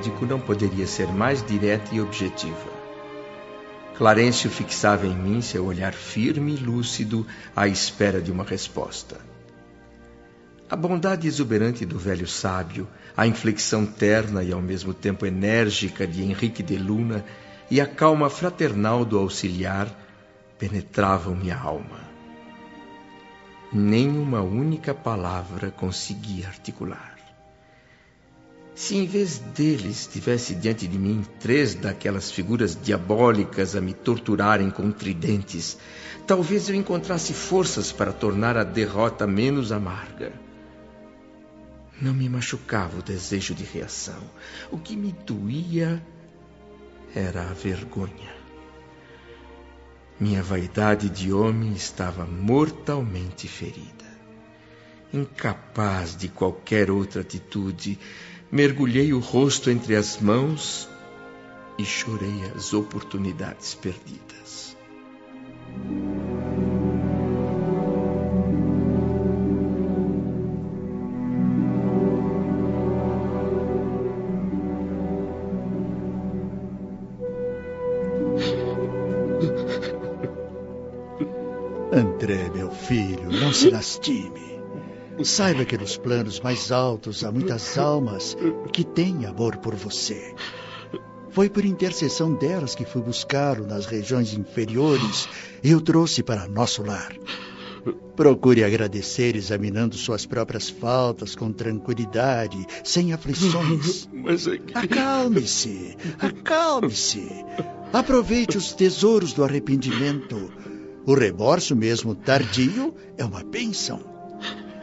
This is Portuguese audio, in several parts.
Médico não poderia ser mais direta e objetiva. Clarencio fixava em mim seu olhar firme e lúcido à espera de uma resposta. A bondade exuberante do velho sábio, a inflexão terna e ao mesmo tempo enérgica de Henrique de Luna e a calma fraternal do auxiliar penetravam minha alma. Nem uma única palavra conseguia articular. Se em vez deles tivesse diante de mim três daquelas figuras diabólicas a me torturarem com tridentes, talvez eu encontrasse forças para tornar a derrota menos amarga. Não me machucava o desejo de reação. O que me doía era a vergonha. Minha vaidade de homem estava mortalmente ferida. Incapaz de qualquer outra atitude, mergulhei o rosto entre as mãos e chorei as oportunidades perdidas. André, meu filho, não se lastime. Saiba que nos planos mais altos há muitas almas que têm amor por você. Foi por intercessão delas que fui buscá-lo nas regiões inferiores e o trouxe para nosso lar. Procure agradecer examinando suas próprias faltas com tranquilidade, sem aflições. Mas é que... Acalme-se, acalme-se. Aproveite os tesouros do arrependimento. O remorso, mesmo tardio, é uma bênção.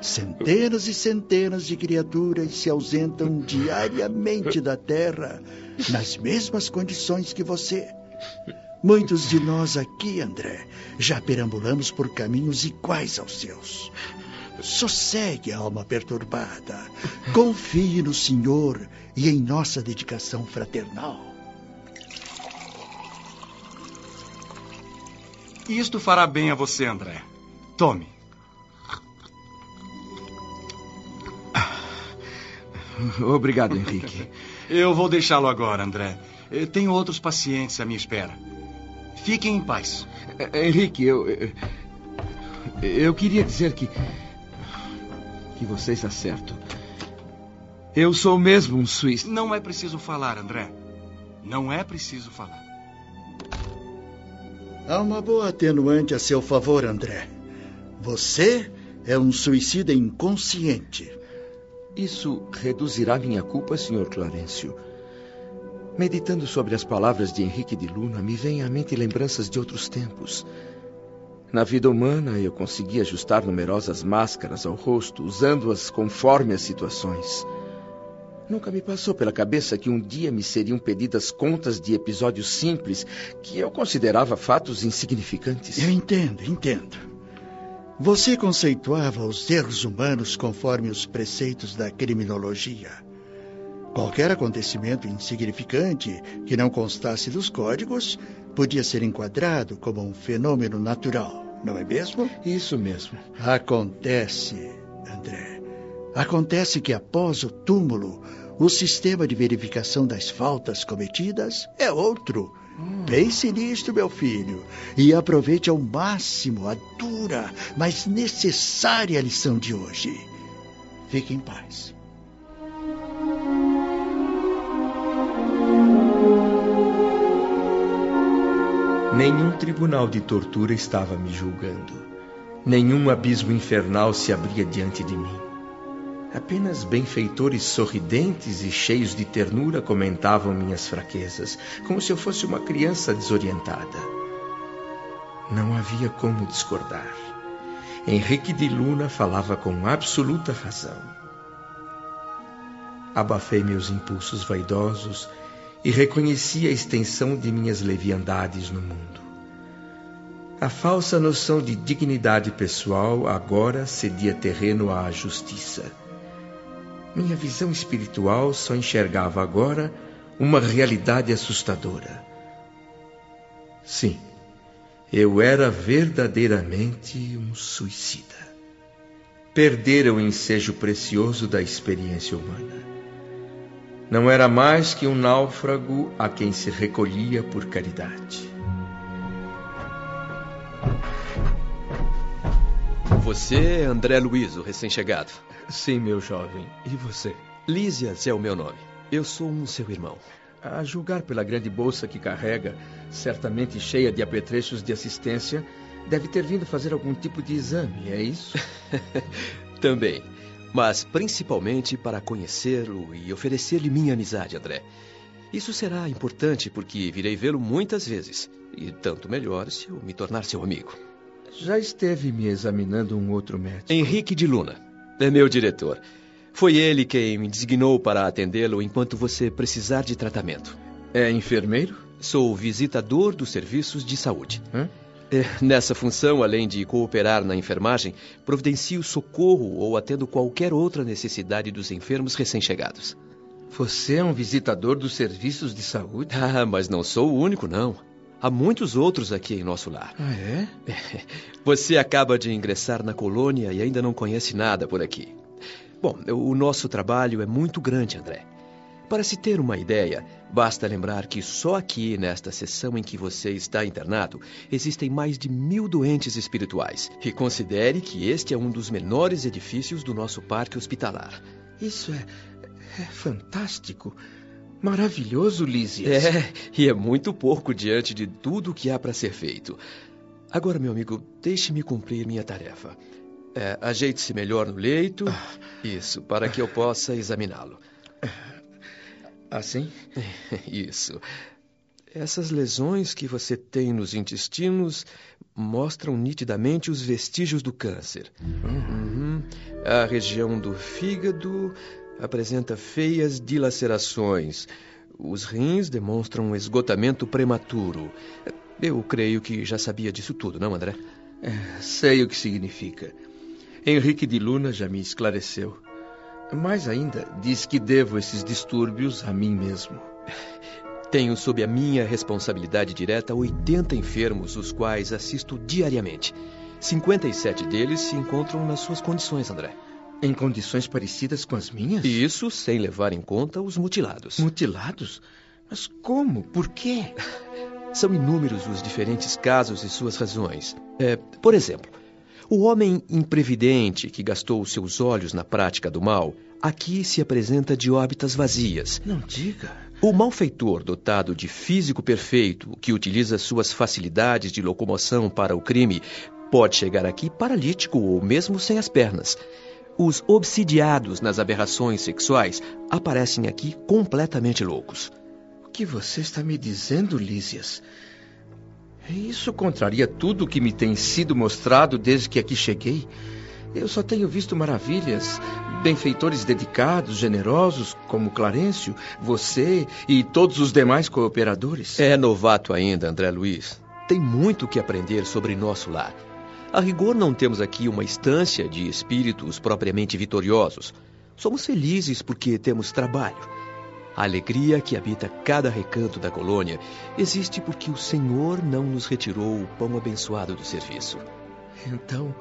Centenas e centenas de criaturas se ausentam diariamente da Terra, nas mesmas condições que você. Muitos de nós aqui, André, já perambulamos por caminhos iguais aos seus. Sossegue a alma perturbada. Confie no Senhor e em nossa dedicação fraternal. Isto fará bem a você, André. Tome. Obrigado, Henrique. Eu vou deixá-lo agora, André. Tenho outros pacientes à minha espera. Fiquem em paz. Henrique, eu, eu. Eu queria dizer que. que você está certo. Eu sou mesmo um suíço. Não é preciso falar, André. Não é preciso falar. Há uma boa atenuante a seu favor, André. Você é um suicida inconsciente. Isso reduzirá minha culpa, Sr. Clarencio. Meditando sobre as palavras de Henrique de Luna, me vêm à mente lembranças de outros tempos. Na vida humana, eu consegui ajustar numerosas máscaras ao rosto, usando-as conforme as situações. Nunca me passou pela cabeça que um dia me seriam pedidas contas de episódios simples que eu considerava fatos insignificantes. Eu entendo, entendo. Você conceituava os erros humanos conforme os preceitos da criminologia. Qualquer acontecimento insignificante que não constasse dos códigos podia ser enquadrado como um fenômeno natural, não é mesmo? Isso mesmo. Acontece, André. Acontece que após o túmulo, o sistema de verificação das faltas cometidas é outro. Pense nisto, meu filho, e aproveite ao máximo a dura, mas necessária lição de hoje. Fique em paz. Nenhum tribunal de tortura estava me julgando. Nenhum abismo infernal se abria diante de mim. Apenas benfeitores sorridentes e cheios de ternura comentavam minhas fraquezas, como se eu fosse uma criança desorientada. Não havia como discordar. Henrique de Luna falava com absoluta razão. Abafei meus impulsos vaidosos e reconheci a extensão de minhas leviandades no mundo. A falsa noção de dignidade pessoal agora cedia terreno à justiça. Minha visão espiritual só enxergava agora uma realidade assustadora. Sim, eu era verdadeiramente um suicida. Perdera o ensejo precioso da experiência humana. Não era mais que um náufrago a quem se recolhia por caridade. Você André Luiz, o recém-chegado. Sim, meu jovem. E você? Lísias é o meu nome. Eu sou um seu irmão. A julgar pela grande bolsa que carrega, certamente cheia de apetrechos de assistência, deve ter vindo fazer algum tipo de exame, é isso? Também. Mas principalmente para conhecê-lo e oferecer-lhe minha amizade, André. Isso será importante porque virei vê-lo muitas vezes. E tanto melhor se eu me tornar seu amigo. Já esteve me examinando um outro médico. Henrique de Luna. É meu diretor. Foi ele quem me designou para atendê-lo enquanto você precisar de tratamento. É enfermeiro? Sou visitador dos serviços de saúde. Hã? É, nessa função, além de cooperar na enfermagem, providencio socorro ou atendo qualquer outra necessidade dos enfermos recém-chegados. Você é um visitador dos serviços de saúde? Ah, mas não sou o único, não. Há muitos outros aqui em nosso lar. Ah, é? Você acaba de ingressar na colônia e ainda não conhece nada por aqui. Bom, o nosso trabalho é muito grande, André. Para se ter uma ideia, basta lembrar que só aqui, nesta seção em que você está internado, existem mais de mil doentes espirituais. E considere que este é um dos menores edifícios do nosso parque hospitalar. Isso é, é fantástico. Maravilhoso, Lísias. É, e é muito pouco diante de tudo o que há para ser feito. Agora, meu amigo, deixe-me cumprir minha tarefa. É, Ajeite-se melhor no leito. Isso, para que eu possa examiná-lo. Assim? Isso. Essas lesões que você tem nos intestinos mostram nitidamente os vestígios do câncer. Uhum. A região do fígado apresenta feias dilacerações. Os rins demonstram um esgotamento prematuro. Eu creio que já sabia disso tudo, não, André? É, sei o que significa. Henrique de Luna já me esclareceu. Mais ainda, diz que devo esses distúrbios a mim mesmo. Tenho sob a minha responsabilidade direta 80 enfermos, os quais assisto diariamente. 57 deles se encontram nas suas condições, André. Em condições parecidas com as minhas? Isso sem levar em conta os mutilados. Mutilados? Mas como? Por quê? São inúmeros os diferentes casos e suas razões. É, por exemplo, o homem imprevidente que gastou seus olhos na prática do mal, aqui se apresenta de órbitas vazias. Não diga. O malfeitor dotado de físico perfeito, que utiliza suas facilidades de locomoção para o crime, pode chegar aqui paralítico ou mesmo sem as pernas. Os obsidiados nas aberrações sexuais aparecem aqui completamente loucos. O que você está me dizendo, Lísias? Isso contraria tudo o que me tem sido mostrado desde que aqui cheguei. Eu só tenho visto maravilhas, benfeitores dedicados, generosos, como Clarencio, você e todos os demais cooperadores. É novato ainda, André Luiz. Tem muito o que aprender sobre nosso lar. A rigor, não temos aqui uma instância de espíritos propriamente vitoriosos. Somos felizes porque temos trabalho. A alegria que habita cada recanto da colônia existe porque o Senhor não nos retirou o pão abençoado do serviço. Então,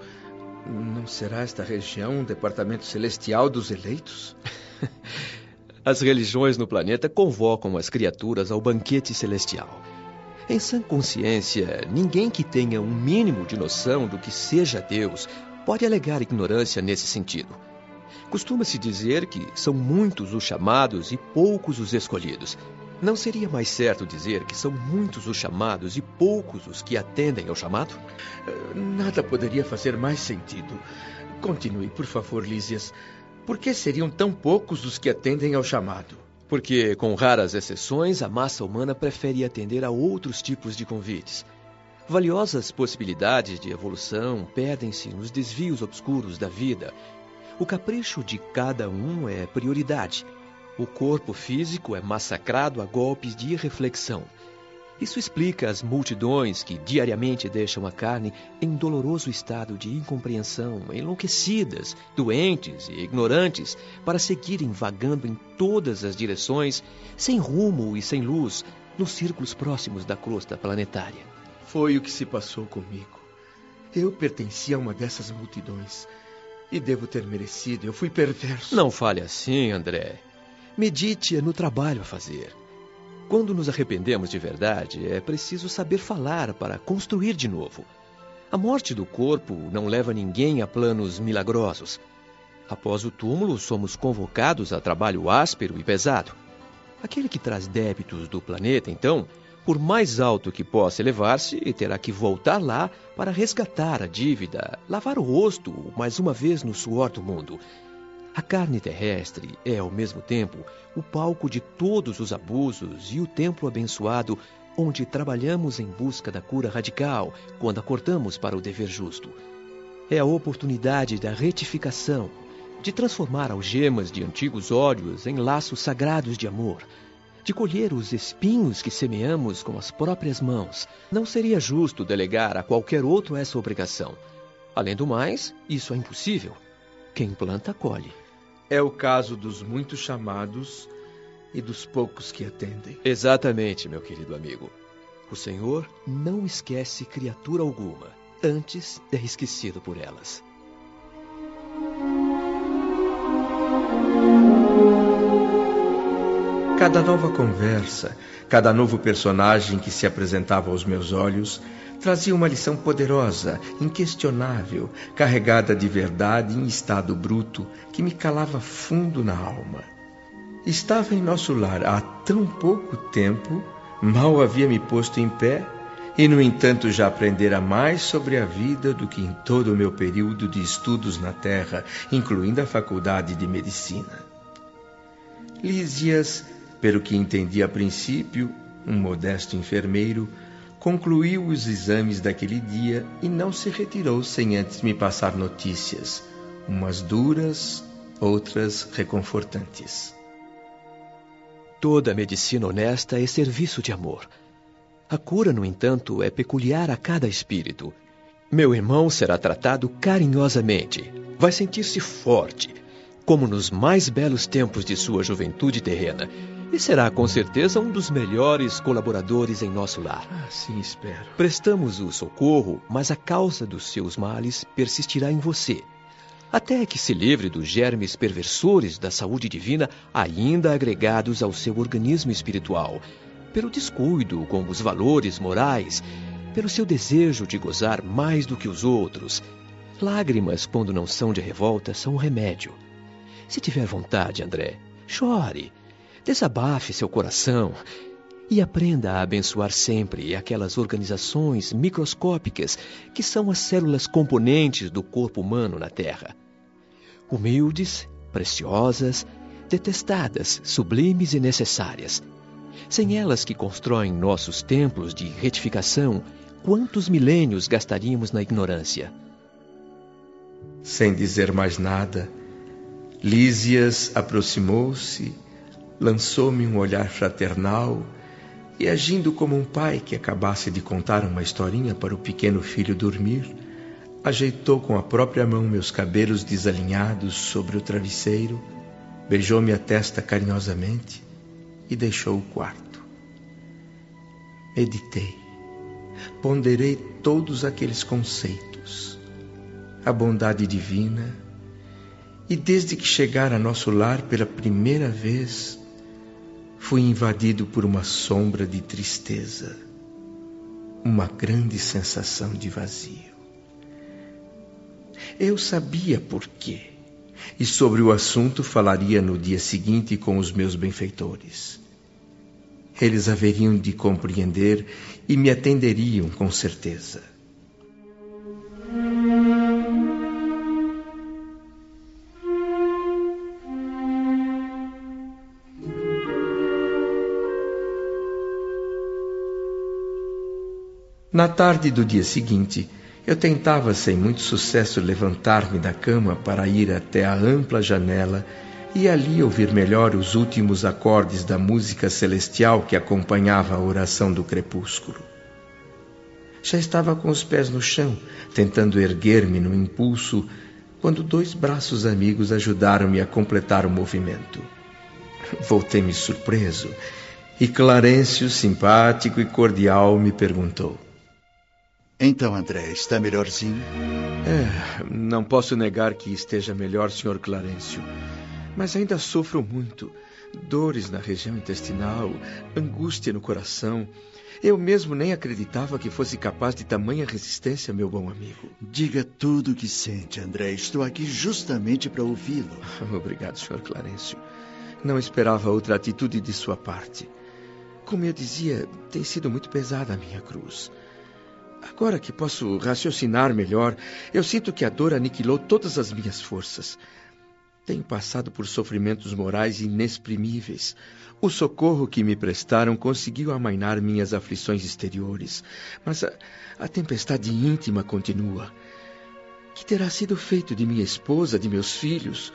não será esta região um departamento celestial dos eleitos? As religiões no planeta convocam as criaturas ao banquete celestial. Em sã consciência, ninguém que tenha um mínimo de noção do que seja Deus pode alegar ignorância nesse sentido. Costuma-se dizer que são muitos os chamados e poucos os escolhidos. Não seria mais certo dizer que são muitos os chamados e poucos os que atendem ao chamado? Nada poderia fazer mais sentido. Continue, por favor, Lísias. Por que seriam tão poucos os que atendem ao chamado? Porque, com raras exceções, a massa humana prefere atender a outros tipos de convites. Valiosas possibilidades de evolução perdem-se nos desvios obscuros da vida o capricho de cada um é prioridade. O corpo físico é massacrado a golpes de irreflexão. Isso explica as multidões que diariamente deixam a carne em doloroso estado de incompreensão, enlouquecidas, doentes e ignorantes, para seguirem vagando em todas as direções, sem rumo e sem luz, nos círculos próximos da crosta planetária. Foi o que se passou comigo. Eu pertencia a uma dessas multidões. E devo ter merecido. Eu fui perverso. Não fale assim, André. Medite no trabalho a fazer. Quando nos arrependemos de verdade, é preciso saber falar para construir de novo. A morte do corpo não leva ninguém a planos milagrosos. Após o túmulo, somos convocados a trabalho áspero e pesado. Aquele que traz débitos do planeta, então, por mais alto que possa elevar-se, terá que voltar lá para resgatar a dívida, lavar o rosto mais uma vez no suor do mundo. A carne terrestre é, ao mesmo tempo, o palco de todos os abusos e o templo abençoado onde trabalhamos em busca da cura radical quando acordamos para o dever justo. É a oportunidade da retificação, de transformar algemas de antigos ódios em laços sagrados de amor de colher os espinhos que semeamos com as próprias mãos. Não seria justo delegar a qualquer outro essa obrigação. Além do mais, isso é impossível. Quem planta, colhe. É o caso dos muitos chamados e dos poucos que atendem. Exatamente, meu querido amigo. O Senhor não esquece criatura alguma, antes é esquecido por elas. Cada nova conversa, cada novo personagem que se apresentava aos meus olhos, trazia uma lição poderosa, inquestionável, carregada de verdade em estado bruto, que me calava fundo na alma. Estava em nosso lar há tão pouco tempo, mal havia me posto em pé, e no entanto já aprendera mais sobre a vida do que em todo o meu período de estudos na Terra, incluindo a faculdade de medicina. Lísias pelo que entendi a princípio, um modesto enfermeiro concluiu os exames daquele dia e não se retirou sem antes me passar notícias, umas duras, outras reconfortantes. Toda medicina honesta é serviço de amor. A cura, no entanto, é peculiar a cada espírito. Meu irmão será tratado carinhosamente. Vai sentir-se forte, como nos mais belos tempos de sua juventude terrena e será com certeza um dos melhores colaboradores em nosso lar. Assim espero. Prestamos o socorro, mas a causa dos seus males persistirá em você. Até que se livre dos germes perversores da saúde divina ainda agregados ao seu organismo espiritual, pelo descuido com os valores morais, pelo seu desejo de gozar mais do que os outros. Lágrimas, quando não são de revolta, são um remédio. Se tiver vontade, André, chore Desabafe seu coração e aprenda a abençoar sempre aquelas organizações microscópicas que são as células componentes do corpo humano na Terra. Humildes, preciosas, detestadas, sublimes e necessárias. Sem elas que constroem nossos templos de retificação, quantos milênios gastaríamos na ignorância? Sem dizer mais nada, Lísias aproximou-se lançou-me um olhar fraternal e, agindo como um pai que acabasse de contar uma historinha para o pequeno filho dormir, ajeitou com a própria mão meus cabelos desalinhados sobre o travesseiro, beijou-me a testa carinhosamente e deixou o quarto. Meditei, ponderei todos aqueles conceitos, a bondade divina, e desde que chegara a nosso lar pela primeira vez, fui invadido por uma sombra de tristeza, uma grande sensação de vazio. Eu sabia por quê, e sobre o assunto falaria no dia seguinte com os meus benfeitores. Eles haveriam de compreender e me atenderiam com certeza. Na tarde do dia seguinte, eu tentava sem muito sucesso levantar-me da cama para ir até a ampla janela e ali ouvir melhor os últimos acordes da música celestial que acompanhava a oração do crepúsculo. Já estava com os pés no chão, tentando erguer-me no impulso, quando dois braços amigos ajudaram-me a completar o movimento. Voltei-me surpreso e Clarencio, simpático e cordial, me perguntou: então, André, está melhorzinho? É, não posso negar que esteja melhor, Sr. Clarencio. Mas ainda sofro muito. Dores na região intestinal, angústia no coração. Eu mesmo nem acreditava que fosse capaz de tamanha resistência, meu bom amigo. Diga tudo o que sente, André. Estou aqui justamente para ouvi-lo. Obrigado, Sr. Clarencio. Não esperava outra atitude de sua parte. Como eu dizia, tem sido muito pesada a minha cruz. Agora que posso raciocinar melhor, eu sinto que a dor aniquilou todas as minhas forças. Tenho passado por sofrimentos morais inexprimíveis. O socorro que me prestaram conseguiu amainar minhas aflições exteriores, mas a, a tempestade íntima continua. Que terá sido feito de minha esposa, de meus filhos?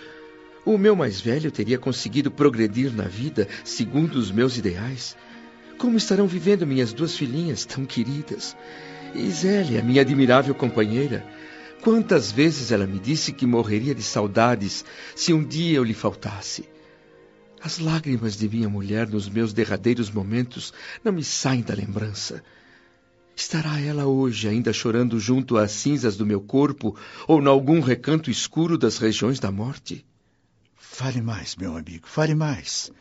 O meu mais velho teria conseguido progredir na vida segundo os meus ideais? Como estarão vivendo minhas duas filhinhas tão queridas? E Zélia, minha admirável companheira, Quantas vezes ela me disse que morreria de saudades se um dia eu lhe faltasse. As lágrimas de minha mulher nos meus derradeiros momentos não me saem da lembrança. Estará ela hoje ainda chorando junto às cinzas do meu corpo ou em algum recanto escuro das regiões da morte? Fale mais, meu amigo, fale mais.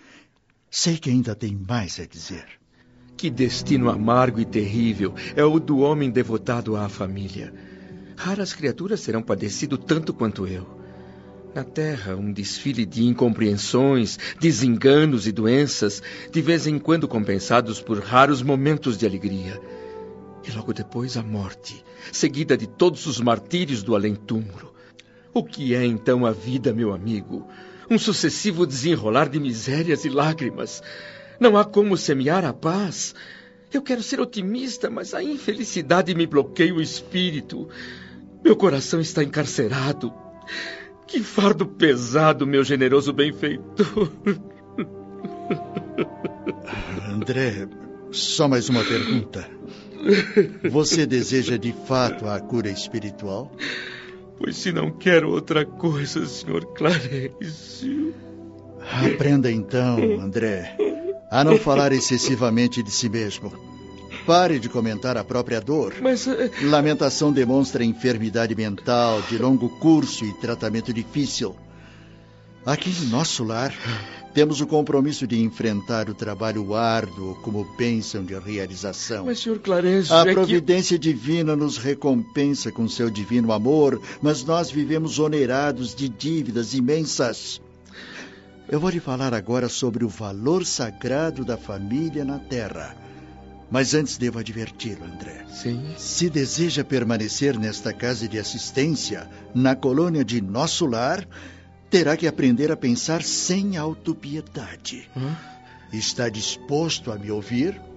Sei que ainda tem mais a dizer. Que destino amargo e terrível é o do homem devotado à família. Raras criaturas terão padecido tanto quanto eu. Na Terra, um desfile de incompreensões, desenganos e doenças, de vez em quando compensados por raros momentos de alegria. E logo depois a morte, seguida de todos os martírios do além-túmulo. O que é então a vida, meu amigo? Um sucessivo desenrolar de misérias e lágrimas. Não há como semear a paz. Eu quero ser otimista, mas a infelicidade me bloqueia o espírito. Meu coração está encarcerado. Que fardo pesado, meu generoso benfeitor. André, só mais uma pergunta. Você deseja de fato a cura espiritual? Pois se não quero outra coisa, senhor Clarencio. Aprenda então, André, a não falar excessivamente de si mesmo. Pare de comentar a própria dor. Mas. Uh... Lamentação demonstra enfermidade mental de longo curso e tratamento difícil. Aqui em nosso lar, temos o compromisso de enfrentar o trabalho árduo como bênção de realização. Mas, senhor Clarence. A é providência que... divina nos recompensa com seu divino amor, mas nós vivemos onerados de dívidas imensas. Eu vou lhe falar agora sobre o valor sagrado da família na Terra. Mas antes devo adverti-lo, André. Sim. Se deseja permanecer nesta casa de assistência, na colônia de nosso lar, terá que aprender a pensar sem autopiedade. Hã? Está disposto a me ouvir?